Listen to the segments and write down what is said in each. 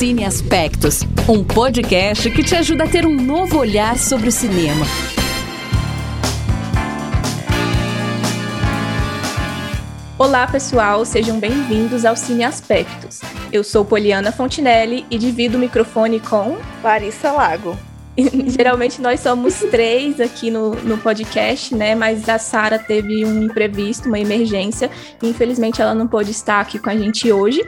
Cine Aspectos, um podcast que te ajuda a ter um novo olhar sobre o cinema. Olá, pessoal, sejam bem-vindos ao Cine Aspectos. Eu sou Poliana Fontinelli e divido o microfone com Larissa Lago. Geralmente nós somos três aqui no, no podcast, né? Mas a Sara teve um imprevisto, uma emergência. E infelizmente ela não pôde estar aqui com a gente hoje.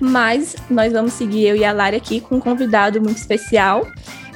Mas nós vamos seguir eu e a Lari aqui com um convidado muito especial.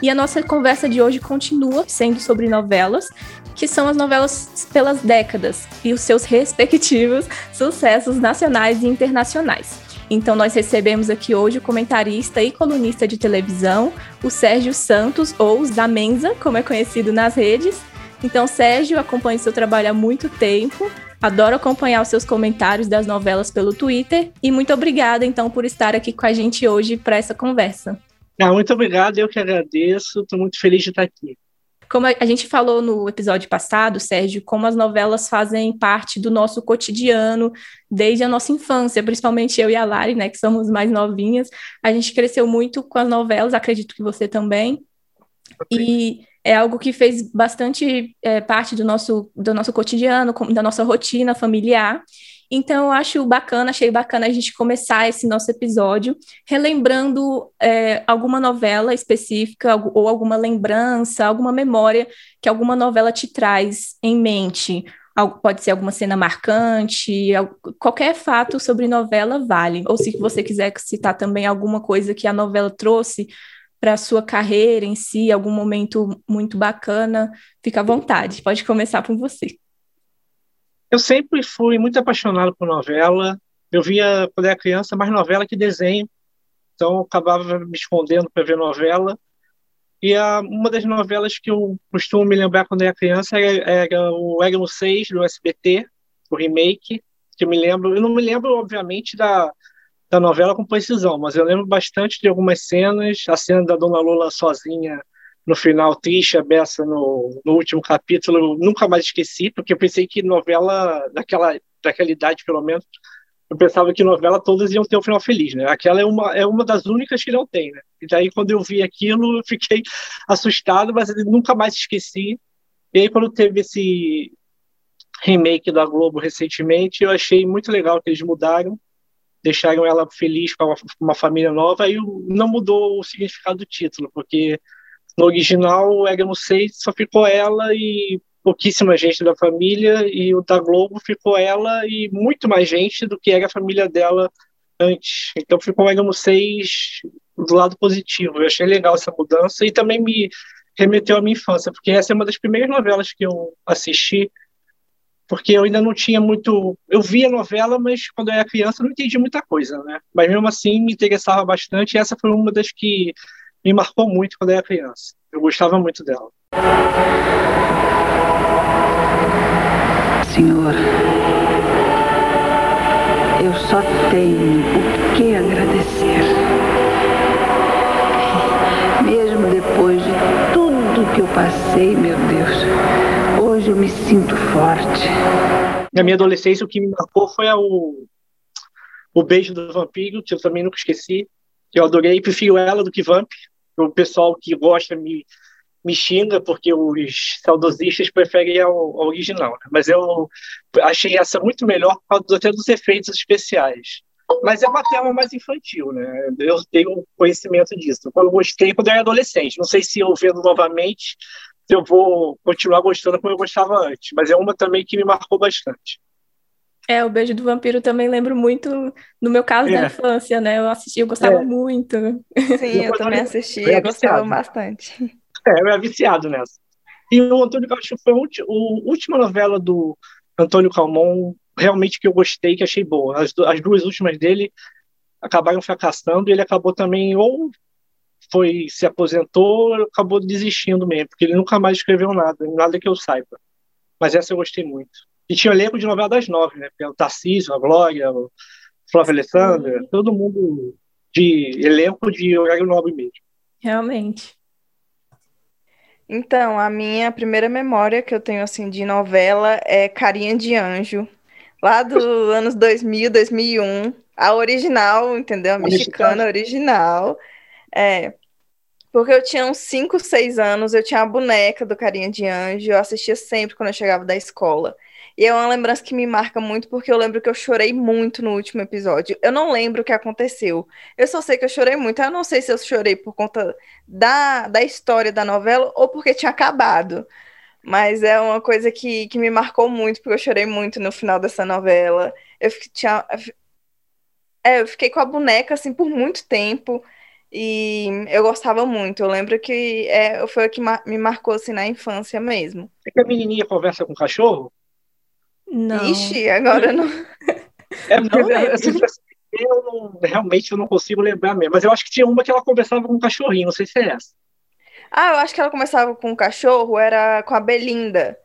E a nossa conversa de hoje continua sendo sobre novelas, que são as novelas pelas décadas e os seus respectivos sucessos nacionais e internacionais. Então, nós recebemos aqui hoje o comentarista e colunista de televisão, o Sérgio Santos, ou Zamenza, como é conhecido nas redes. Então, Sérgio, acompanho seu trabalho há muito tempo, adoro acompanhar os seus comentários das novelas pelo Twitter e muito obrigada, então, por estar aqui com a gente hoje para essa conversa. Ah, muito obrigado, eu que agradeço, estou muito feliz de estar aqui. Como a gente falou no episódio passado, Sérgio, como as novelas fazem parte do nosso cotidiano desde a nossa infância, principalmente eu e a Lari, né, que somos mais novinhas, a gente cresceu muito com as novelas, acredito que você também. E é algo que fez bastante é, parte do nosso, do nosso cotidiano, da nossa rotina familiar. Então, eu acho bacana, achei bacana a gente começar esse nosso episódio relembrando é, alguma novela específica ou alguma lembrança, alguma memória que alguma novela te traz em mente. Pode ser alguma cena marcante, qualquer fato sobre novela vale. Ou se você quiser citar também alguma coisa que a novela trouxe para a sua carreira em si, algum momento muito bacana, fica à vontade. Pode começar por você. Eu sempre fui muito apaixonado por novela. Eu via, quando era criança, mais novela que desenho. Então, eu acabava me escondendo para ver novela. E a, uma das novelas que eu costumo me lembrar quando era criança era, era o Éramo 6, do SBT, o remake, que eu me lembro. Eu não me lembro, obviamente, da, da novela com precisão, mas eu lembro bastante de algumas cenas. A cena da Dona Lula sozinha no final triste, a beça no, no último capítulo, nunca mais esqueci, porque eu pensei que novela, daquela, daquela idade pelo menos, eu pensava que novela todas iam ter um final feliz, né? Aquela é uma, é uma das únicas que não tem, né? E daí quando eu vi aquilo, eu fiquei assustado, mas nunca mais esqueci. E aí quando teve esse remake da Globo recentemente, eu achei muito legal que eles mudaram, deixaram ela feliz com uma, uma família nova, e não mudou o significado do título, porque no original, o Éramo 6 só ficou ela e pouquíssima gente da família, e o da Globo ficou ela e muito mais gente do que era a família dela antes. Então ficou o Éramo 6 do lado positivo. Eu achei legal essa mudança e também me remeteu à minha infância, porque essa é uma das primeiras novelas que eu assisti, porque eu ainda não tinha muito. Eu via novela, mas quando eu era criança eu não entendi muita coisa, né? Mas mesmo assim me interessava bastante, e essa foi uma das que me marcou muito quando eu era criança. Eu gostava muito dela. Senhor, eu só tenho o que agradecer. Mesmo depois de tudo que eu passei, meu Deus, hoje eu me sinto forte. Na minha adolescência, o que me marcou foi o, o beijo do vampiro, que eu também nunca esqueci que eu adorei, prefiro ela do que Vamp. O pessoal que gosta me, me xinga porque os saudosistas preferem a, original. Né? Mas eu achei essa muito melhor por causa até dos efeitos especiais. Mas é uma tela mais infantil, né? Eu tenho conhecimento disso. Eu gostei quando eu era adolescente. Não sei se eu vendo novamente, se eu vou continuar gostando como eu gostava antes. Mas é uma também que me marcou bastante. É, o Beijo do Vampiro também lembro muito, no meu caso, é. da infância, né? Eu assisti, eu gostava é. muito. Sim, eu, também assisti, eu gostava bastante. É, eu era viciado nessa. E o Antônio Calmon foi a última novela do Antônio Calmon, realmente que eu gostei, que achei boa. As, as duas últimas dele acabaram fracassando e ele acabou também ou foi se aposentou ou acabou desistindo mesmo, porque ele nunca mais escreveu nada, nada que eu saiba. Mas essa eu gostei muito. E tinha o elenco de novela das nove, né? O Tarcísio, a Glória, o Flávio Alessandra, todo mundo de elenco de horário nobre mesmo. Realmente. Então, a minha primeira memória que eu tenho assim de novela é Carinha de Anjo, lá dos anos 2000, 2001, a original, entendeu? A, a mexicana, mexicana original. É, porque eu tinha uns 5, 6 anos, eu tinha a boneca do Carinha de Anjo, eu assistia sempre quando eu chegava da escola. E é uma lembrança que me marca muito, porque eu lembro que eu chorei muito no último episódio. Eu não lembro o que aconteceu. Eu só sei que eu chorei muito. Eu não sei se eu chorei por conta da, da história da novela ou porque tinha acabado. Mas é uma coisa que, que me marcou muito, porque eu chorei muito no final dessa novela. Eu tinha, é, eu fiquei com a boneca assim por muito tempo. E eu gostava muito. Eu lembro que é, foi o que me marcou assim na infância mesmo. É que a menininha conversa com o cachorro? Não. Ixi, agora não. É não assim, eu não, realmente eu não consigo lembrar mesmo. Mas eu acho que tinha uma que ela conversava com um cachorrinho, não sei se é essa. Ah, eu acho que ela começava com um cachorro, era com a Belinda.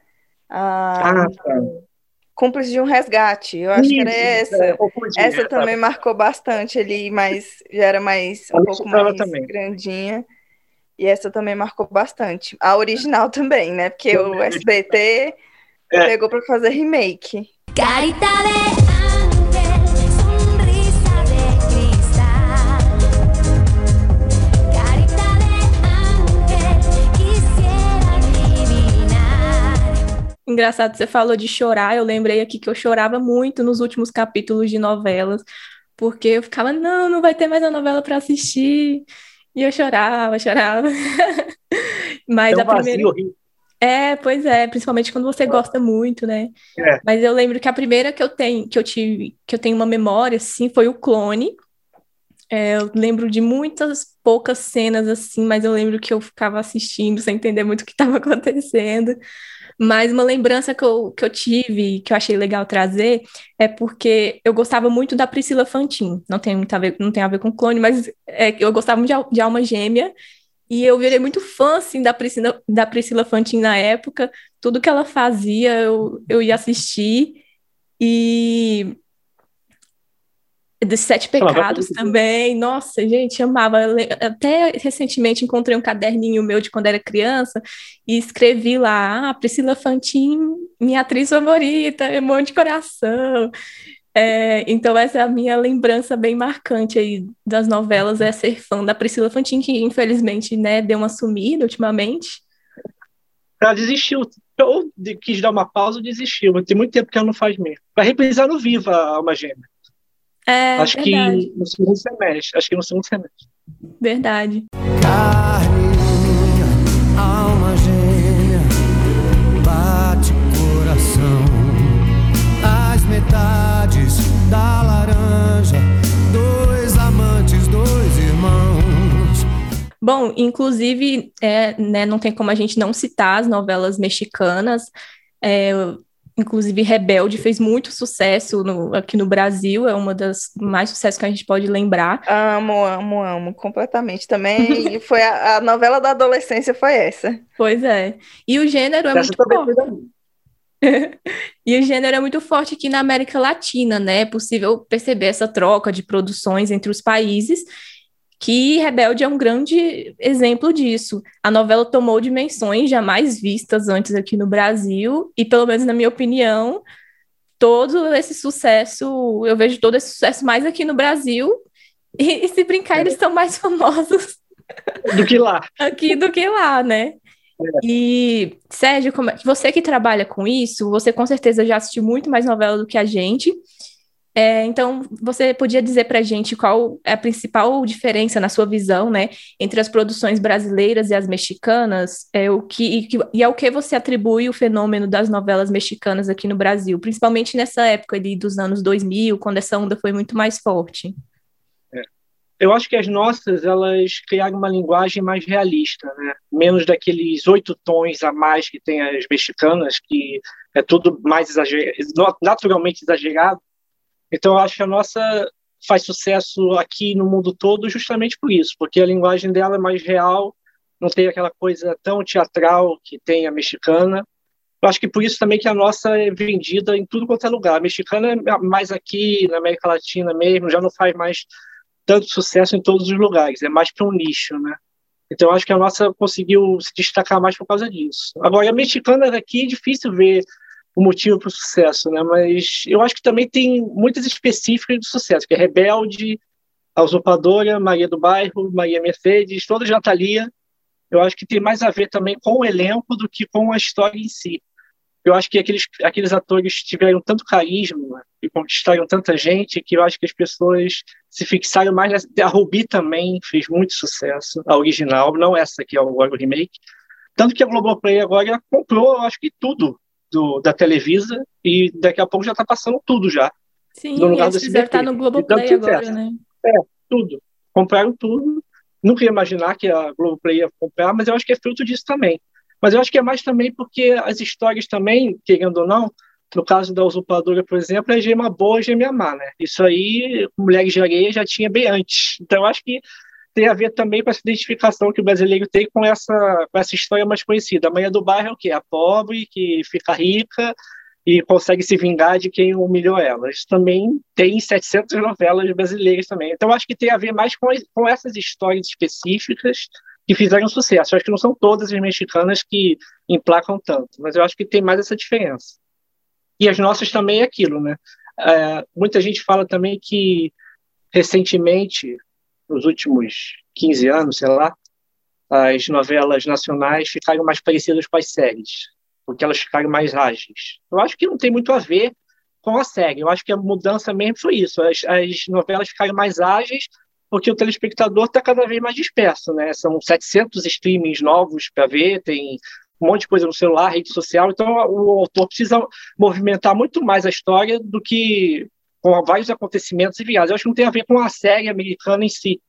Ah, ah tá. Cúmplice de um resgate. Eu acho Isso, que era essa. É, essa é, também marcou bastante ali, mas já era mais um pouco mais também. grandinha. E essa também marcou bastante. A original também, né? Porque o SBT é. pegou para fazer remake. Carita Engraçado, você falou de chorar, eu lembrei aqui que eu chorava muito nos últimos capítulos de novelas, porque eu ficava, não, não vai ter mais a novela para assistir. E eu chorava, chorava. Mas é um a primeira. Vazio. É, pois é, principalmente quando você gosta muito, né? É. Mas eu lembro que a primeira que eu tenho, que eu tive, que eu tenho uma memória, assim, foi o Clone. É, eu lembro de muitas poucas cenas assim, mas eu lembro que eu ficava assistindo sem entender muito o que estava acontecendo. Mas uma lembrança que eu, que eu tive, que eu achei legal trazer, é porque eu gostava muito da Priscila Fantin. Não tem muito a ver, não tem a ver com clone, mas é, eu gostava muito de, de Alma Gêmea. E eu virei muito fã, assim, da Priscila, da Priscila Fantin na época. Tudo que ela fazia, eu, eu ia assistir. E dos Sete Pecados também. Nossa, gente, amava. Até recentemente encontrei um caderninho meu de quando era criança e escrevi lá: ah, Priscila Fantin, minha atriz favorita, Irmão de Coração. É, então, essa é a minha lembrança bem marcante aí das novelas, é ser fã da Priscila Fantin, que infelizmente né, deu uma sumida ultimamente. Ela desistiu, ou quis dar uma pausa ou desistiu, mas tem muito tempo que ela não faz mesmo. Vai reprisar no Viva a Alma Gêmea. É, acho verdade. que no segundo semestre. Acho que no segundo semestre. Verdade. Carne, Bom, inclusive, é, né, não tem como a gente não citar as novelas mexicanas. É, Inclusive, Rebelde fez muito sucesso no, aqui no Brasil, é uma das mais sucessos que a gente pode lembrar. Amo, amo, amo, completamente. Também foi a, a, novela da adolescência foi essa. Pois é. E o gênero é essa muito forte. e o gênero é muito forte aqui na América Latina, né? É possível perceber essa troca de produções entre os países que Rebelde é um grande exemplo disso. A novela tomou dimensões jamais vistas antes aqui no Brasil, e pelo menos na minha opinião, todo esse sucesso, eu vejo todo esse sucesso mais aqui no Brasil, e, e se brincar, eles são mais famosos do que lá. aqui do que lá, né? É. E, Sérgio, como, é, você que trabalha com isso, você com certeza já assistiu muito mais novela do que a gente. É, então, você podia dizer para a gente qual é a principal diferença na sua visão, né, entre as produções brasileiras e as mexicanas, é, o que, e, ao que você atribui o fenômeno das novelas mexicanas aqui no Brasil, principalmente nessa época ali dos anos 2000, quando essa onda foi muito mais forte? É. Eu acho que as nossas, elas criaram uma linguagem mais realista, né? menos daqueles oito tons a mais que tem as mexicanas, que é tudo mais exagerado, naturalmente exagerado, então, eu acho que a nossa faz sucesso aqui no mundo todo justamente por isso, porque a linguagem dela é mais real, não tem aquela coisa tão teatral que tem a mexicana. Eu acho que por isso também que a nossa é vendida em tudo quanto é lugar. A mexicana é mais aqui, na América Latina mesmo, já não faz mais tanto sucesso em todos os lugares, é mais para um nicho, né? Então, acho que a nossa conseguiu se destacar mais por causa disso. Agora, a mexicana daqui é difícil ver o motivo para o sucesso, né? Mas eu acho que também tem muitas específicas do sucesso, que é Rebelde, A Usurpadora, Maria do Bairro, Maria Mercedes, todas de Natalia, eu acho que tem mais a ver também com o elenco do que com a história em si. Eu acho que aqueles, aqueles atores tiveram tanto carisma e conquistaram tanta gente que eu acho que as pessoas se fixaram mais. A Ruby também fez muito sucesso, a original, não essa que é agora o remake. Tanto que a Globoplay agora comprou, acho que tudo do, da Televisa e daqui a pouco já está passando tudo já. Sim, no lugar eles fizeram estar no Globoplay agora, né? É, tudo. Compraram tudo. Nunca ia imaginar que a Globoplay ia comprar, mas eu acho que é fruto disso também. Mas eu acho que é mais também porque as histórias também, querendo ou não, no caso da usurpadora, por exemplo, é gema boa e gema má, né? Isso aí, Mulheres de Areia já tinha bem antes. Então, eu acho que tem a ver também com essa identificação que o brasileiro tem com essa, com essa história mais conhecida. A manhã do bairro é o quê? A pobre que fica rica e consegue se vingar de quem humilhou ela. Isso também tem 700 novelas brasileiras também. Então, acho que tem a ver mais com, com essas histórias específicas que fizeram sucesso. Eu acho que não são todas as mexicanas que emplacam tanto, mas eu acho que tem mais essa diferença. E as nossas também é aquilo, né? É, muita gente fala também que recentemente nos últimos 15 anos, sei lá, as novelas nacionais ficaram mais parecidas com as séries, porque elas ficaram mais ágeis. Eu acho que não tem muito a ver com a série. Eu acho que a mudança mesmo foi isso. As, as novelas ficaram mais ágeis porque o telespectador está cada vez mais disperso, né? São 700 streamings novos para ver, tem um monte de coisa no celular, rede social, então o autor precisa movimentar muito mais a história do que com vários acontecimentos e viagens. Eu acho que não tem a ver com a série americana em si.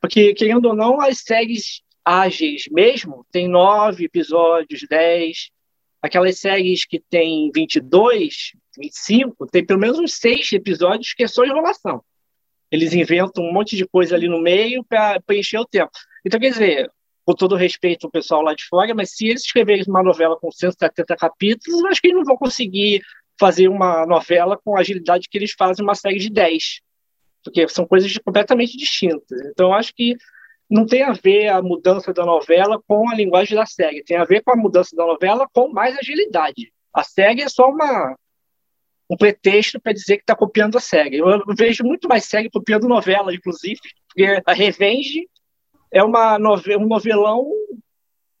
Porque, querendo ou não, as séries ágeis mesmo tem nove episódios, dez. Aquelas séries que tem 22, 25, tem pelo menos uns seis episódios que é só enrolação. Eles inventam um monte de coisa ali no meio para preencher o tempo. Então, quer dizer, com todo respeito ao pessoal lá de fora, mas se eles escreverem uma novela com 170 capítulos, eu acho que eles não vão conseguir fazer uma novela com a agilidade que eles fazem uma série de 10, porque são coisas completamente distintas. Então, acho que não tem a ver a mudança da novela com a linguagem da série, tem a ver com a mudança da novela com mais agilidade. A série é só uma, um pretexto para dizer que está copiando a série. Eu, vejo muito mais série copiando novela, inclusive, porque a Revenge é uma nove, um novelão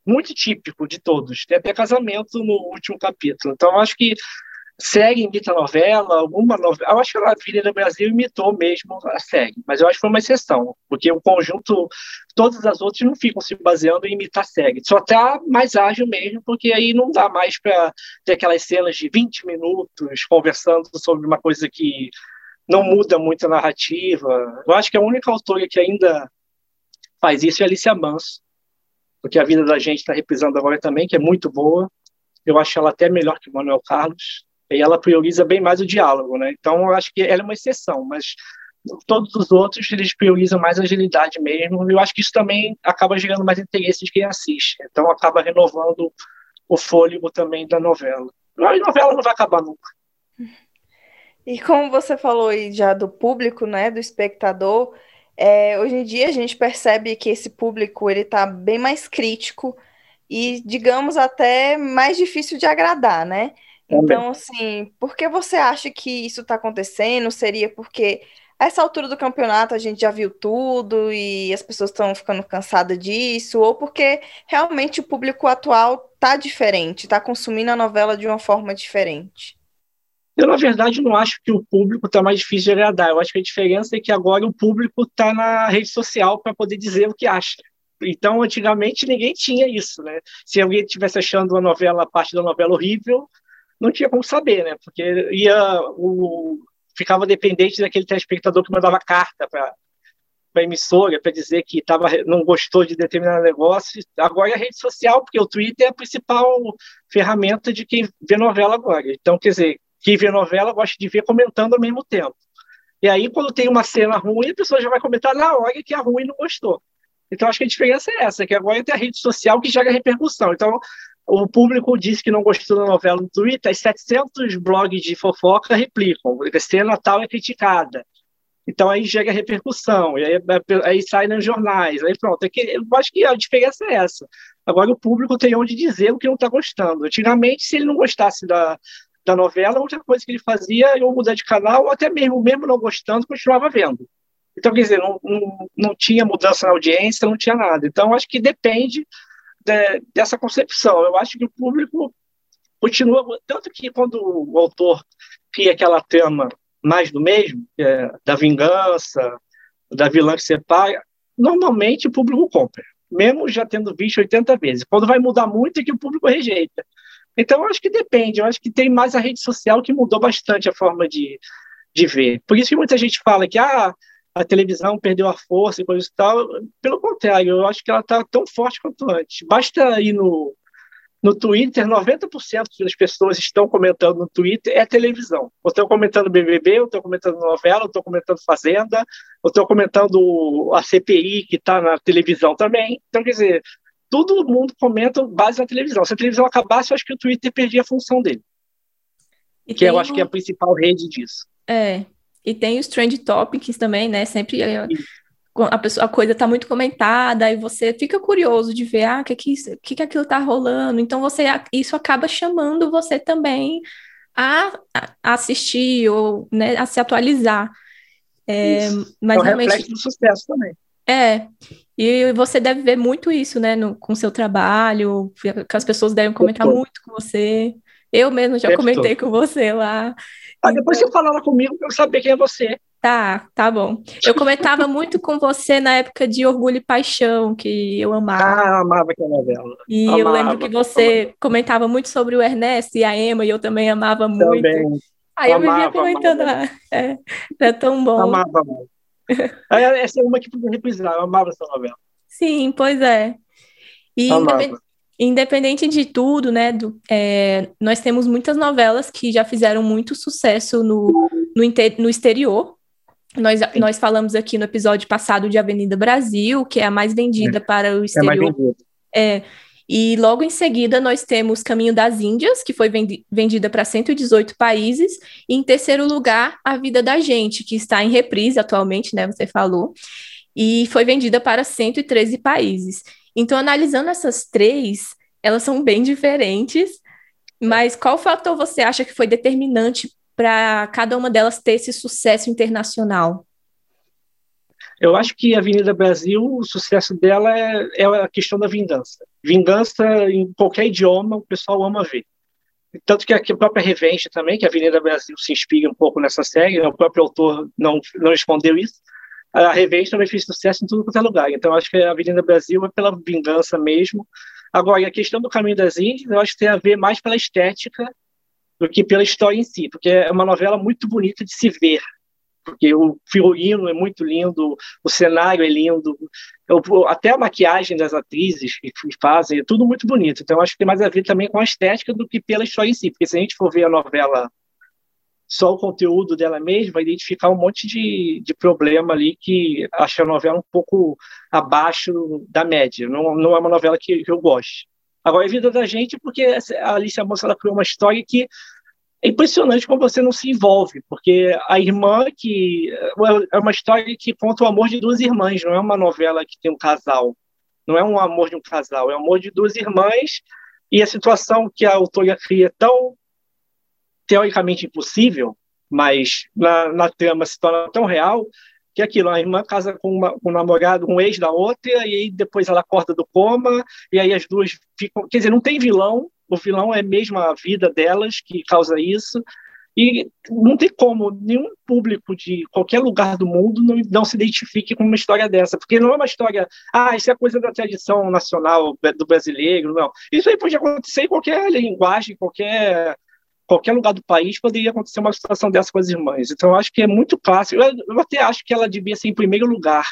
muito típico de todos. Tem até casamento no último capítulo. Então, acho que série imita novela, alguma novela. Eu acho que a Avenida Brasil imitou mesmo a série, mas eu acho que foi uma exceção, porque o conjunto, todas as outras não ficam se baseando em imitar a série. Só tá mais ágil mesmo, porque aí não dá mais para ter aquelas cenas de 20 minutos conversando sobre uma coisa que não muda muito a narrativa. Eu acho que a única autora que ainda faz isso é Alicia Manso, porque a vida da gente está reprisando agora também, que é muito boa. Eu acho ela até melhor que Manuel Carlos e ela prioriza bem mais o diálogo, né? Então, eu acho que ela é uma exceção, mas todos os outros eles priorizam mais agilidade mesmo, e eu acho que isso também acaba gerando mais interesse de quem assiste, então acaba renovando o fôlego também da novela. A novela não vai acabar nunca. E como você falou aí já do público, né, do espectador, é, hoje em dia a gente percebe que esse público ele está bem mais crítico e, digamos, até mais difícil de agradar, né? Então, assim, por que você acha que isso está acontecendo? Seria porque a essa altura do campeonato a gente já viu tudo e as pessoas estão ficando cansadas disso, ou porque realmente o público atual está diferente, está consumindo a novela de uma forma diferente? Eu, na verdade, não acho que o público está mais difícil de agradar. Eu acho que a diferença é que agora o público está na rede social para poder dizer o que acha. Então, antigamente, ninguém tinha isso, né? Se alguém estivesse achando a novela, a parte da novela horrível, não tinha como saber, né? Porque ia o ficava dependente daquele telespectador que mandava carta para a emissora para dizer que tava, não gostou de determinado negócio. Agora é a rede social, porque o Twitter é a principal ferramenta de quem vê novela agora. Então, quer dizer, quem vê novela gosta de ver comentando ao mesmo tempo. E aí, quando tem uma cena ruim, a pessoa já vai comentar na hora que a ruim não gostou. Então, acho que a diferença é essa, que agora tem a rede social que gera repercussão. Então, o público disse que não gostou da novela no Twitter, as 700 blogs de fofoca replicam, a cena tal é criticada. Então aí gera repercussão, e aí, aí sai nos jornais, aí pronto. É que, eu acho que a diferença é essa. Agora o público tem onde dizer o que não está gostando. Antigamente, se ele não gostasse da, da novela, outra coisa que ele fazia era mudar de canal, ou até mesmo, mesmo não gostando, continuava vendo. Então, quer dizer, não, não, não tinha mudança na audiência, não tinha nada. Então, acho que depende de, dessa concepção. Eu acho que o público continua. Tanto que quando o autor cria aquela trama mais do mesmo, é, da vingança, da vilã que separa, normalmente o público compra, mesmo já tendo visto 80 vezes. Quando vai mudar muito é que o público rejeita. Então, eu acho que depende. Eu acho que tem mais a rede social que mudou bastante a forma de, de ver. Por isso que muita gente fala que ah, a televisão perdeu a força e coisa e tal. Pelo contrário, eu acho que ela está tão forte quanto antes. Basta ir no, no Twitter, 90% das pessoas estão comentando no Twitter é televisão. Ou estão comentando BBB, ou estão comentando novela, ou estão comentando Fazenda, ou estão comentando a CPI que está na televisão também. Então, quer dizer, todo mundo comenta base na televisão. Se a televisão acabasse, eu acho que o Twitter perdia a função dele. E que eu acho que é a principal rede disso. É. E tem os trend topics também, né? Sempre é, a, pessoa, a coisa está muito comentada e você fica curioso de ver ah, o que, que, que, que aquilo está rolando. Então você isso acaba chamando você também a, a assistir ou né, a se atualizar. É, mas é um realmente, reflexo do sucesso também. É, e você deve ver muito isso, né, no, com o seu trabalho, que as pessoas devem comentar muito com você. Eu mesmo já comentei com você lá. Ah, depois então... você fala lá comigo para eu saber quem é você. Tá, tá bom. Eu comentava muito com você na época de Orgulho e Paixão, que eu amava. Ah, amava aquela novela. E amava, eu lembro que você amava. comentava muito sobre o Ernesto e a Emma, e eu também amava muito. Também. Aí eu amava, vivia comentando, amava. é, é tão bom. Amava, amava. Essa é uma que podia reprisar, eu amava essa novela. Sim, pois é. E independente, independente de tudo, né, do, é, nós temos muitas novelas que já fizeram muito sucesso no, no, inter, no exterior, nós, nós falamos aqui no episódio passado de Avenida Brasil, que é a mais vendida é. para o exterior. É, é, e logo em seguida nós temos Caminho das Índias, que foi vendi vendida para 118 países. E em terceiro lugar, A Vida da Gente, que está em reprise atualmente, né? Você falou. E foi vendida para 113 países. Então, analisando essas três, elas são bem diferentes. Mas qual fator você acha que foi determinante para cada uma delas ter esse sucesso internacional? Eu acho que a Avenida Brasil, o sucesso dela é, é a questão da vingança. Vingança em qualquer idioma, o pessoal ama ver. Tanto que a própria Revenge também, que a Avenida Brasil se inspira um pouco nessa série, o próprio autor não, não respondeu isso. A Revenge também fez sucesso em tudo quanto é lugar. Então, acho que a Avenida Brasil é pela vingança mesmo. Agora, a questão do Caminho das Índias, eu acho que tem a ver mais pela estética do que pela história em si, porque é uma novela muito bonita de se ver, porque o figurino é muito lindo, o cenário é lindo, até a maquiagem das atrizes que fazem, é tudo muito bonito. Então, acho que tem mais a ver também com a estética do que pela história em si, porque se a gente for ver a novela só o conteúdo dela mesma, vai identificar um monte de, de problema ali que acho a novela um pouco abaixo da média. Não, não é uma novela que, que eu gosto. Agora, é vida da gente, porque a Alicia Moça ela criou uma história que é impressionante como você não se envolve, porque a irmã que é uma história que conta o amor de duas irmãs, não é uma novela que tem um casal, não é um amor de um casal, é o amor de duas irmãs e a situação que a autora cria é tão teoricamente impossível, mas na, na trama se torna tão real que aquilo, a irmã casa com, uma, com um namorado, um ex da outra, e aí depois ela acorda do coma, e aí as duas ficam. Quer dizer, não tem vilão, o vilão é mesmo a vida delas que causa isso, e não tem como nenhum público de qualquer lugar do mundo não, não se identifique com uma história dessa, porque não é uma história, ah, isso é coisa da tradição nacional do brasileiro, não. Isso aí pode acontecer em qualquer linguagem, qualquer qualquer lugar do país poderia acontecer uma situação dessa com as irmãs. Então, eu acho que é muito clássico. Eu, eu até acho que ela devia ser em primeiro lugar,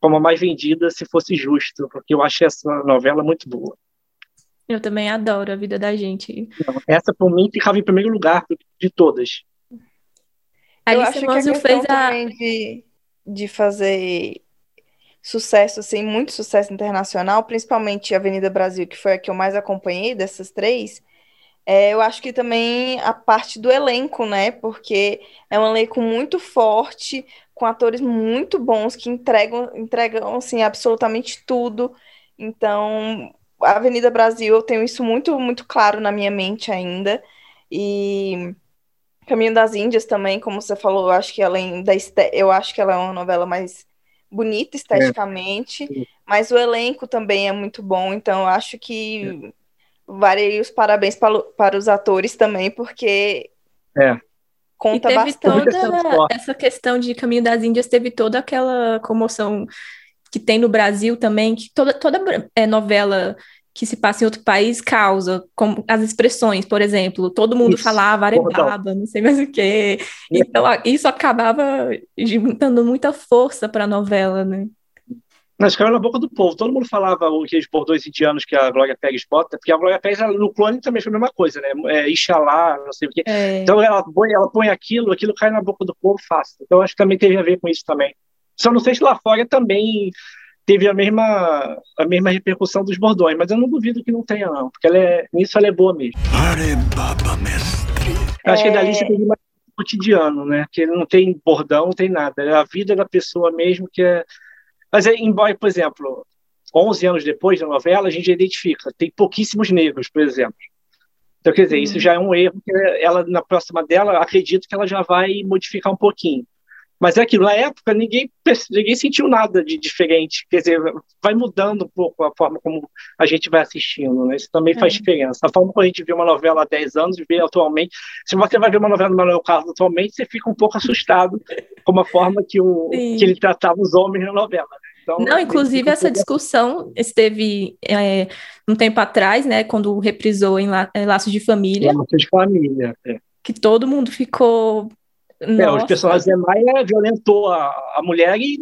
como a mais vendida, se fosse justo, porque eu acho essa novela muito boa. Eu também adoro a vida da gente. essa, por mim, ficava em primeiro lugar de todas. A eu acho que a fez a... de, de fazer sucesso, assim, muito sucesso internacional, principalmente Avenida Brasil, que foi a que eu mais acompanhei dessas três, é, eu acho que também a parte do elenco, né? Porque é um elenco muito forte, com atores muito bons que entregam, entregam assim, absolutamente tudo. Então, a Avenida Brasil, eu tenho isso muito, muito claro na minha mente ainda. E Caminho das Índias também, como você falou, eu acho que além da eu acho que ela é uma novela mais bonita esteticamente, é. mas o elenco também é muito bom, então eu acho que é. Varei os parabéns para, para os atores também, porque é. conta e teve bastante. toda essa questão de Caminho das Índias, teve toda aquela comoção que tem no Brasil também, que toda, toda é, novela que se passa em outro país causa, como as expressões, por exemplo, todo mundo isso, falava arebaba, não sei mais o quê. Então, isso acabava dando muita força para a novela, né? Mas caiu na boca do povo. Todo mundo falava aqueles bordões indianos que a Glória Pérez bota, porque a Glória Pérez no clone também foi a mesma coisa, né? É, Ixalá, não sei o quê. É. Então ela põe, ela põe aquilo, aquilo cai na boca do povo fácil. Então acho que também teve a ver com isso também. Só não sei se lá fora também teve a mesma, a mesma repercussão dos bordões, mas eu não duvido que não tenha, não, porque ela é, nisso ela é boa mesmo. Arebaba, mestre. Acho é... que dali você tem mais cotidiano, né? Que não tem bordão, não tem nada. É a vida da pessoa mesmo que é. Mas, é, embora, por exemplo, 11 anos depois da novela, a gente identifica, tem pouquíssimos negros, por exemplo. Então, quer dizer, isso uhum. já é um erro que ela, na próxima dela, acredito que ela já vai modificar um pouquinho. Mas é aquilo, na época ninguém, ninguém sentiu nada de diferente. Quer dizer, vai mudando um pouco a forma como a gente vai assistindo, né? Isso também é. faz diferença. A forma como a gente vê uma novela há 10 anos e vê atualmente. Se você vai ver uma novela do Manuel Carlos atualmente, você fica um pouco assustado com a forma que, o, que ele tratava os homens na novela. Então, Não, inclusive essa discussão esteve é, um tempo atrás, né, quando reprisou em La Laços de Família. Laços de Família, é. Que todo mundo ficou é, os personagens Maia violentou a, a mulher e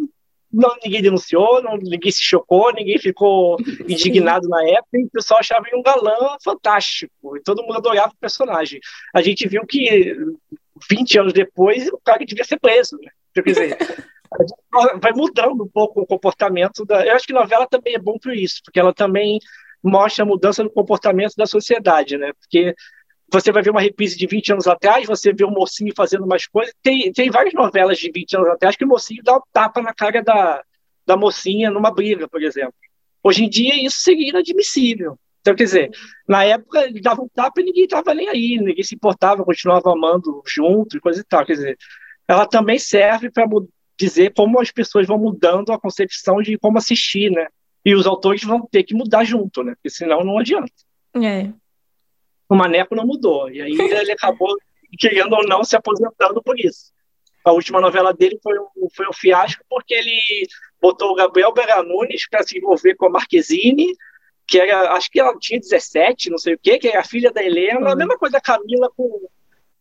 não, ninguém denunciou, não, ninguém se chocou, ninguém ficou indignado na época, e o pessoal achava ele um galã fantástico, e todo mundo adorava o personagem. A gente viu que 20 anos depois o cara devia ser preso. Né? Quer dizer, vai mudando um pouco o comportamento da. Eu acho que novela também é bom por isso, porque ela também mostra a mudança no comportamento da sociedade, né? Porque você vai ver uma reprise de 20 anos atrás, você vê o mocinho fazendo umas coisas. Tem, tem várias novelas de 20 anos atrás que o mocinho dá um tapa na cara da, da mocinha numa briga, por exemplo. Hoje em dia, isso seria inadmissível. Então, quer dizer, na época ele dava um tapa e ninguém estava nem aí, ninguém se importava, continuava amando junto e coisa e tal. Quer dizer, ela também serve para dizer como as pessoas vão mudando a concepção de como assistir, né? E os autores vão ter que mudar junto, né? Porque senão não adianta. É o Maneco não mudou. E aí ele acabou, querendo ou não, se aposentando por isso. A última novela dele foi um, foi um fiasco porque ele botou o Gabriel Beranunes para se envolver com a Marquezine, que era, acho que ela tinha 17, não sei o quê, que era a filha da Helena, uhum. a mesma coisa Camila com,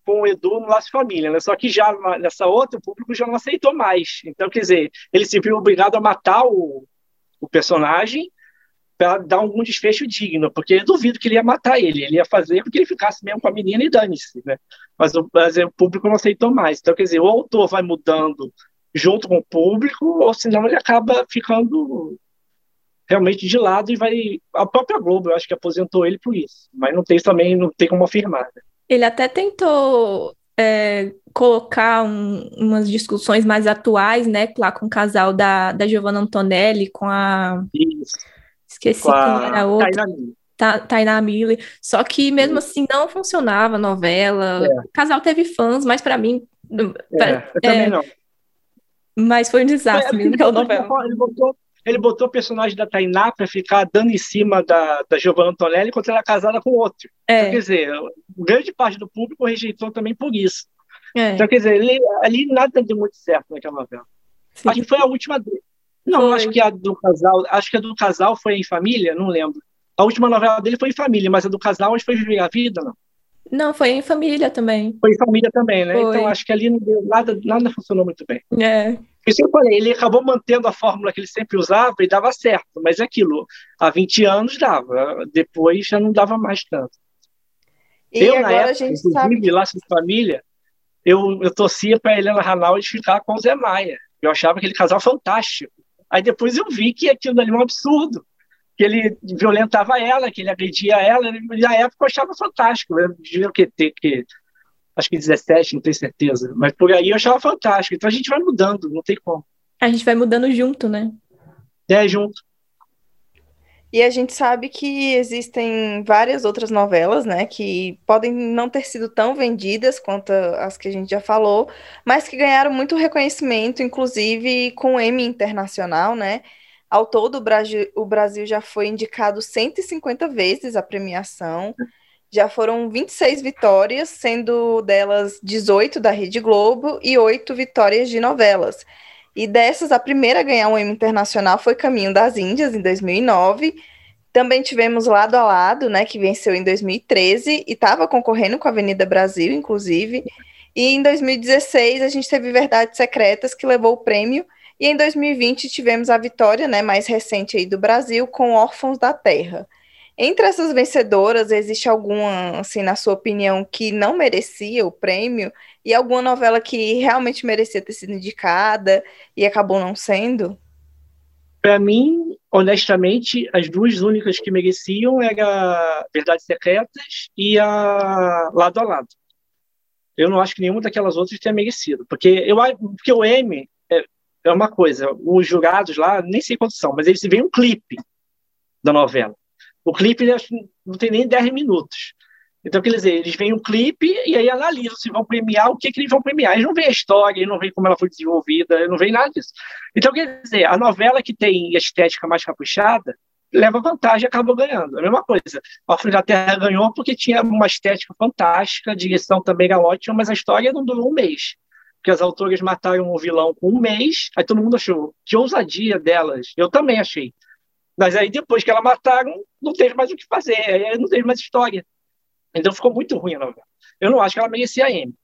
com o Edu no Laço Família, né? Só que já nessa outra, o público já não aceitou mais. Então, quer dizer, ele se viu obrigado a matar o, o personagem para dar algum desfecho digno, porque eu duvido que ele ia matar ele, ele ia fazer com que ele ficasse mesmo com a menina e dane-se, né? Mas o, mas o público não aceitou mais. Então, quer dizer, o autor vai mudando junto com o público, ou senão ele acaba ficando realmente de lado e vai. A própria Globo, eu acho que aposentou ele por isso, mas não tem também, não tem como afirmar. Né? Ele até tentou é, colocar um, umas discussões mais atuais, né, lá com o casal da, da Giovanna Antonelli, com a. Isso Esqueci quem era outra. Tainá Miller. Só que mesmo assim não funcionava a novela. É. O casal teve fãs, mas para mim. É, eu também é, não. Mas foi um desastre mesmo aquela novela. Ele botou, ele botou o personagem da Tainá para ficar dando em cima da, da Giovanna Antonelli enquanto ela é casada com outro. É. Então, quer dizer, grande parte do público rejeitou também por isso. É. Então, quer dizer, ele, ali nada deu muito certo naquela novela. Sim. Acho que foi a última dele. Não, foi. acho que a do casal, acho que a do casal foi em família, não lembro. A última novela dele foi em família, mas a do casal acho que foi Viver a Vida, não? Não, foi em família também. Foi em família também, né? Foi. Então acho que ali não deu, nada, nada funcionou muito bem. É. Isso eu falei, ele acabou mantendo a fórmula que ele sempre usava e dava certo, mas é aquilo, há 20 anos dava, depois já não dava mais tanto. E eu, agora época, a gente sabe. lá de família, eu, eu torcia para Helena Ranaldi ficar com o Zé Maia. Eu achava aquele casal fantástico. Aí depois eu vi que aquilo ali é um absurdo, que ele violentava ela, que ele agredia ela, e na época eu achava fantástico. Eu devia que ter que acho que 17, não tenho certeza, mas por aí eu achava fantástico. Então a gente vai mudando, não tem como. A gente vai mudando junto, né? É, junto. E a gente sabe que existem várias outras novelas, né, que podem não ter sido tão vendidas quanto as que a gente já falou, mas que ganharam muito reconhecimento, inclusive com Emmy Internacional, né? Ao todo, o Brasil, o Brasil já foi indicado 150 vezes à premiação. Já foram 26 vitórias, sendo delas 18 da Rede Globo e 8 vitórias de novelas. E dessas, a primeira a ganhar um Emmy Internacional foi Caminho das Índias, em 2009. Também tivemos Lado a Lado, né, que venceu em 2013 e estava concorrendo com a Avenida Brasil, inclusive. E em 2016 a gente teve Verdades Secretas, que levou o prêmio. E em 2020 tivemos a vitória, né, mais recente aí do Brasil, com Órfãos da Terra. Entre essas vencedoras, existe alguma, assim, na sua opinião, que não merecia o prêmio? E alguma novela que realmente merecia ter sido indicada e acabou não sendo? Para mim, honestamente, as duas únicas que mereciam eram Verdades Secretas e a Lado a Lado. Eu não acho que nenhuma daquelas outras tenha merecido, porque eu porque o M é, é uma coisa, os jurados lá, nem sei quantos são, mas eles veem um clipe da novela. O clipe não tem nem 10 minutos. Então, quer dizer, eles veem um clipe e aí analisam se vão premiar, o que, que eles vão premiar. Eles não veem a história, eles não veem como ela foi desenvolvida, não veem nada disso. Então, quer dizer, a novela que tem estética mais caprichada leva vantagem e acaba ganhando. A mesma coisa. A Filho da Terra ganhou porque tinha uma estética fantástica, a direção também era ótima, mas a história não durou um mês. Porque as autoras mataram o vilão com um mês, aí todo mundo achou que ousadia delas. Eu também achei. Mas aí depois que ela mataram, não teve mais o que fazer, aí não teve mais história. Então ficou muito ruim a novela. Eu não acho que ela merecia M.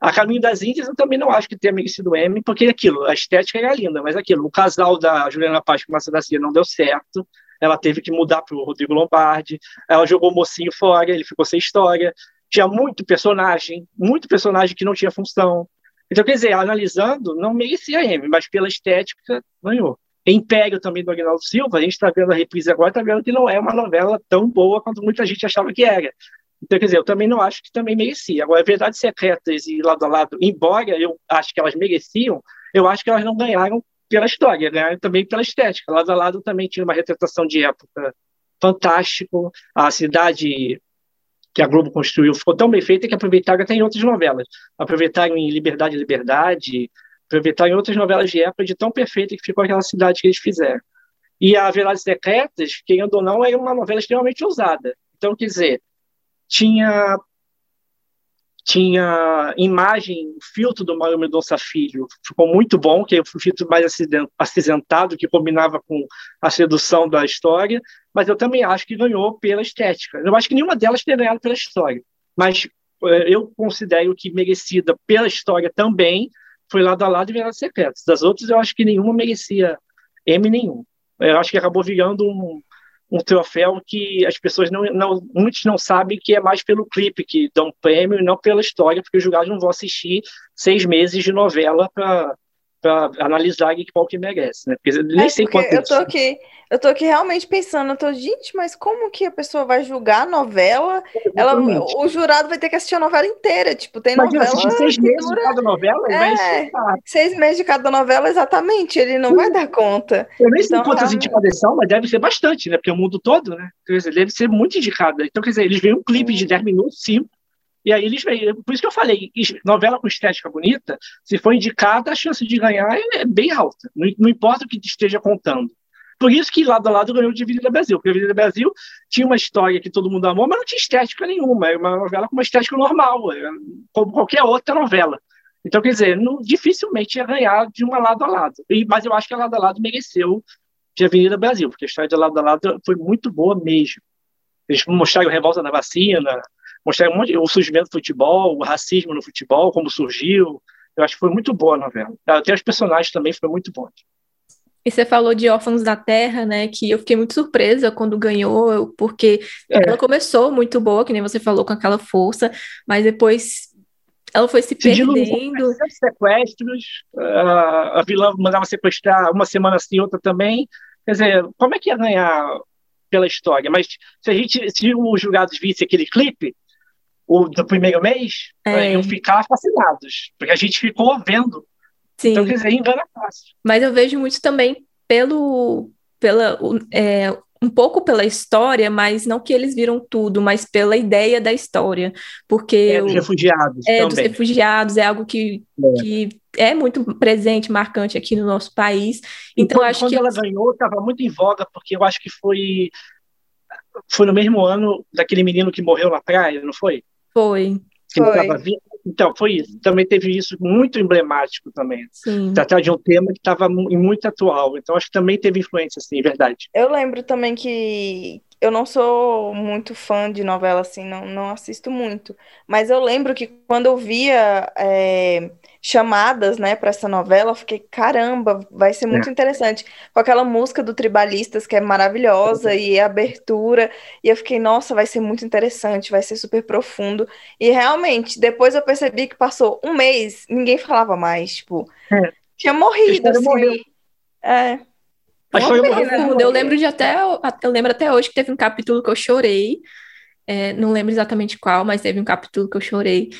A Caminho das Índias eu também não acho que tenha merecido M, porque aquilo, a estética era linda, mas aquilo, o casal da Juliana Paz com Massa da Cia não deu certo, ela teve que mudar para o Rodrigo Lombardi, ela jogou o mocinho fora, ele ficou sem história, tinha muito personagem, muito personagem que não tinha função. Então, quer dizer, analisando, não merecia M, mas pela estética, ganhou. Império também do Aguinaldo Silva, a gente está vendo a reprise agora, está vendo que não é uma novela tão boa quanto muita gente achava que era. Então, quer dizer, eu também não acho que também merecia. Agora, Verdades Secretas e Lado a Lado, embora eu acho que elas mereciam, eu acho que elas não ganharam pela história, ganharam também pela estética. Lado a Lado também tinha uma retratação de época fantástico, a cidade que a Globo construiu ficou tão bem feita que aproveitaram até em outras novelas. Aproveitaram em Liberdade, Liberdade, aproveitar em outras novelas de época de tão perfeita que ficou aquela cidade que eles fizeram. E a Verdades Secretas, querendo ou não, era uma novela extremamente ousada. Então, quer dizer, tinha tinha imagem, o filtro do Mário Mendonça Filho ficou muito bom, que é o filtro mais acinzentado, que combinava com a sedução da história, mas eu também acho que ganhou pela estética. Eu acho que nenhuma delas teria ganhado pela história, mas eh, eu considero que merecida pela história também, foi lado a lado e Verdades Secretas. Das outras, eu acho que nenhuma merecia M nenhum. Eu acho que acabou virando um, um troféu que as pessoas não, não, muitos não sabem que é mais pelo clipe que dão prêmio e não pela história, porque os julgados não vão assistir seis meses de novela para para analisar qual que merece, né? Porque nem é sei quanto eu tô aqui, eu tô aqui realmente pensando, eu tô, gente, mas como que a pessoa vai julgar a novela? Ela, o jurado vai ter que assistir a novela inteira, tipo, tem novela seis meses dura... de cada novela, é, seis meses de cada novela, exatamente, ele não vai dar conta. Eu nem sei então, quantas realmente... indicadas são, mas deve ser bastante, né? Porque o mundo todo, né? Quer dizer, deve ser muito indicada. Então, quer dizer, eles veem um clipe de 10 minutos, 5, e aí eles veem. Por isso que eu falei, novela com estética bonita, se for indicada, a chance de ganhar é bem alta. Não, não importa o que esteja contando. Por isso que lado a lado ganhou de Avenida Brasil, porque Avenida Brasil tinha uma história que todo mundo amou, mas não tinha estética nenhuma. Era uma novela com uma estética normal, como qualquer outra novela. Então, quer dizer, não, dificilmente ia ganhar de uma lado a lado. E, mas eu acho que a lado a lado mereceu de Avenida Brasil, porque a história de lado a lado foi muito boa mesmo. Eles mostraram revolta na vacina, mostrar um monte, o surgimento do futebol, o racismo no futebol, como surgiu. Eu acho que foi muito boa a novela. Até os personagens também foi muito bom. E você falou de Órfãos da Terra, né? Que eu fiquei muito surpresa quando ganhou, porque é. ela começou muito boa, que nem você falou, com aquela força, mas depois ela foi se, se perdendo. sequestros, a vilã mandava sequestrar uma semana assim, outra também. Quer dizer, como é que ia ganhar pela história? Mas se a gente, se os julgados vissem aquele clipe, o do primeiro mês, é. iam ficar fascinados, porque a gente ficou vendo. Sim. Então, quer dizer, engana fácil. Mas eu vejo muito também pelo, pela, é, um pouco pela história, mas não que eles viram tudo, mas pela ideia da história. Porque. É, dos refugiados. É, também. dos refugiados, é algo que é. que é muito presente, marcante aqui no nosso país. Então, quando, acho quando que. ela ganhou, estava muito em voga, porque eu acho que foi. Foi no mesmo ano daquele menino que morreu na praia, não foi? Foi. Que foi. Tava... Então, foi isso. Também teve isso muito emblemático também. Sim. Tratar de um tema que estava muito atual. Então, acho que também teve influência, sim, verdade. Eu lembro também que eu não sou muito fã de novela, assim, não, não assisto muito. Mas eu lembro que quando eu via é, chamadas, né, para essa novela, eu fiquei, caramba, vai ser muito é. interessante. Com aquela música do Tribalistas, que é maravilhosa, e a abertura, e eu fiquei, nossa, vai ser muito interessante, vai ser super profundo. E realmente, depois eu percebi que passou um mês, ninguém falava mais, tipo, é. tinha morrido, assim. Morreu. É. Mas foi uma. Eu lembro de até, eu lembro até hoje que teve um capítulo que eu chorei. É, não lembro exatamente qual, mas teve um capítulo que eu chorei.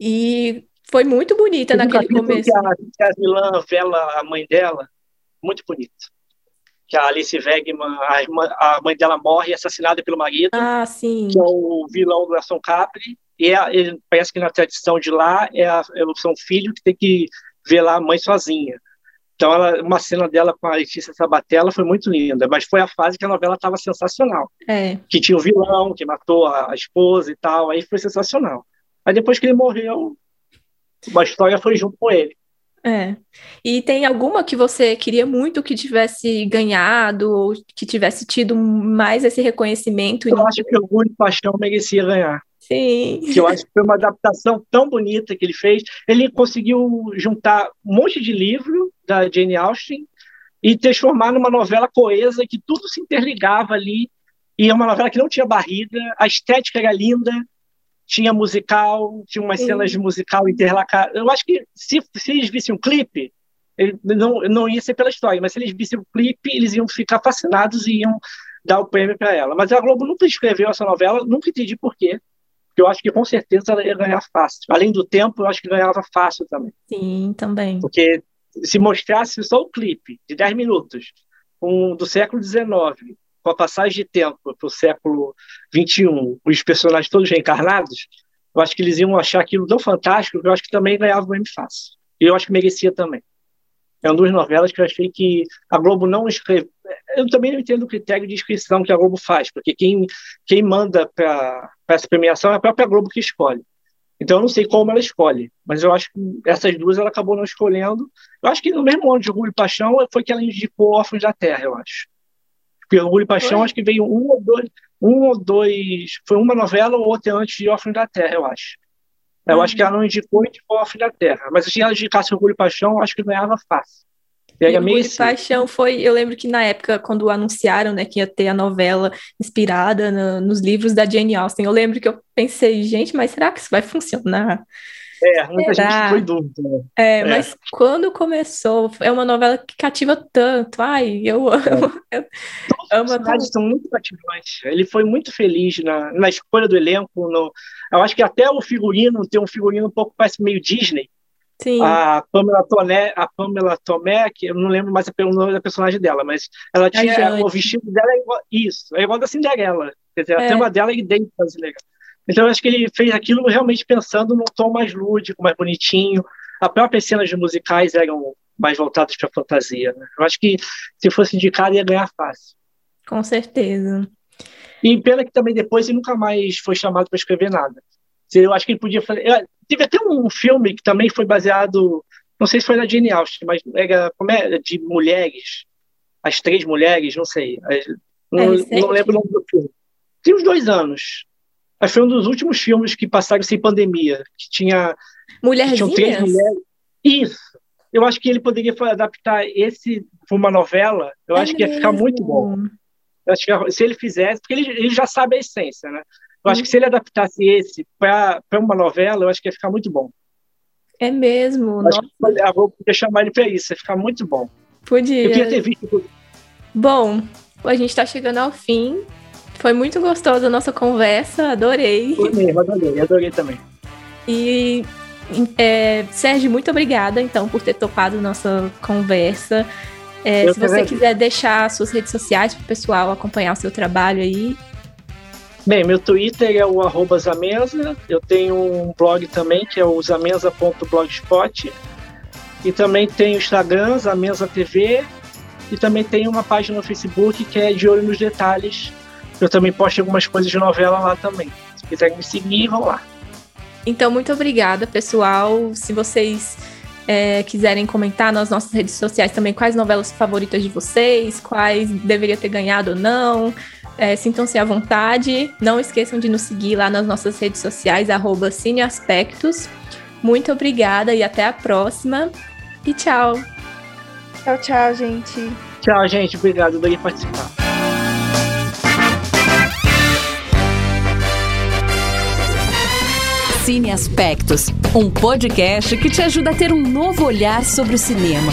E foi muito bonita teve naquele um começo. Que a, que a vilã vela a mãe dela, muito bonito. Que a Alice Wegman, a, irmã, a mãe dela morre assassinada pelo marido. Ah, sim. Que é o vilão do Ação Capri. E é, ele, parece que na tradição de lá é, a, é o filho que tem que velar a mãe sozinha. Então, ela, uma cena dela com a Letícia Sabatella foi muito linda, mas foi a fase que a novela estava sensacional. É. Que tinha o vilão, que matou a, esposa e tal, aí foi sensacional. Aí depois que ele morreu, a história foi junto com ele. É. E tem alguma que você queria muito que tivesse ganhado, ou que tivesse tido mais esse reconhecimento? Eu acho que o Orgulho e Paixão merecia ganhar. Sim. Que eu acho que foi uma adaptação tão bonita que ele fez. Ele conseguiu juntar um monte de livro da Jane Austen e transformar numa novela coesa que tudo se interligava ali. E é uma novela que não tinha barriga, a estética era linda, tinha musical, tinha umas Sim. cenas de musical interlacadas. Eu acho que se, se eles vissem um clipe, não, não ia ser pela história, mas se eles vissem o um clipe, eles iam ficar fascinados e iam dar o prêmio para ela. Mas a Globo nunca escreveu essa novela, nunca entendi por quê eu acho que com certeza ela ia ganhar fácil. Além do tempo, eu acho que ganhava fácil também. Sim, também. Porque se mostrasse só o clipe de 10 minutos um, do século XIX, com a passagem de tempo para o século XXI, os personagens todos reencarnados, eu acho que eles iam achar aquilo tão fantástico que eu acho que também ganhava o M fácil. E eu acho que merecia também. É uma duas novelas que eu achei que a Globo não escreve. Eu também não entendo o critério de inscrição que a Globo faz, porque quem, quem manda para essa premiação é a própria Globo que escolhe. Então eu não sei como ela escolhe, mas eu acho que essas duas ela acabou não escolhendo. Eu acho que no mesmo ano de Orgulho e Paixão foi que ela indicou Órfãos da Terra, eu acho. Porque Orgulho e Paixão foi? acho que veio um ou dois, um ou dois, foi uma novela ou outra antes de Órfãos da Terra, eu acho. Eu acho que ela não indicou e indicou Órfãos da Terra, mas se ela indicasse Orgulho e Paixão, eu acho que ganhava fácil. Pega meio de Paixão foi, eu lembro que na época, quando anunciaram, né, que ia ter a novela inspirada no, nos livros da Jane Austen, eu lembro que eu pensei, gente, mas será que isso vai funcionar? É, muita será? gente foi dúvida. Né? É, é, mas quando começou, é uma novela que cativa tanto. Ai, eu amo. É. Eu Todos amo os são muito cativantes. Ele foi muito feliz na, na escolha do elenco. No, eu acho que até o figurino tem um figurino um pouco parece meio Disney. Sim. A Pamela Tomé, a Pamela Tomé, que eu não lembro mais o nome da personagem dela, mas ela tinha o vestido dela é igual, isso, é igual da Cinderela. Quer dizer, a é. tema dela é idêntica à Cinderela. Então eu acho que ele fez aquilo realmente pensando num tom mais lúdico, mais bonitinho. As próprias cenas de musicais eram mais voltadas para fantasia. Né? Eu acho que se fosse indicado ia ganhar fácil. Com certeza. E pena que também depois ele nunca mais foi chamado para escrever nada. Eu acho que ele podia fazer. Teve até um filme que também foi baseado, não sei se foi na Jane Austen, mas era como é, de mulheres, as três mulheres, não sei. Não, é não lembro o nome do filme. Tem uns dois anos. Mas foi um dos últimos filmes que passaram sem pandemia, que tinha. Mulherzinhas? três mulheres. Isso. Eu acho que ele poderia adaptar esse para uma novela. Eu é acho mesmo. que ia ficar muito bom. Eu acho que se ele fizesse, porque ele, ele já sabe a essência, né? Eu acho que se ele adaptasse esse para uma novela, eu acho que ia ficar muito bom. É mesmo. Eu podia chamar ele para isso, ia ficar muito bom. Podia. Eu queria ter visto. Bom, a gente está chegando ao fim. Foi muito gostosa a nossa conversa, adorei. Foi mesmo, adorei, adorei também. E é, Sérgio, muito obrigada, então, por ter topado nossa conversa. É, se você quiser deixar suas redes sociais para o pessoal acompanhar o seu trabalho aí. Bem, meu Twitter é o arroba Zamesa, eu tenho um blog também que é o zamesa.blogspot e também tenho o Instagram, Zamesa TV e também tenho uma página no Facebook que é De Olho nos Detalhes. Eu também posto algumas coisas de novela lá também. Se quiserem me seguir, vão lá. Então, muito obrigada, pessoal. Se vocês é, quiserem comentar nas nossas redes sociais também quais novelas favoritas de vocês, quais deveria ter ganhado ou não, é, sintam-se à vontade. Não esqueçam de nos seguir lá nas nossas redes sociais, arroba Cineaspectos. Muito obrigada e até a próxima. E tchau. Tchau, tchau, gente. Tchau, gente. Obrigado. Adorei participar. Cine Aspectos, um podcast que te ajuda a ter um novo olhar sobre o cinema.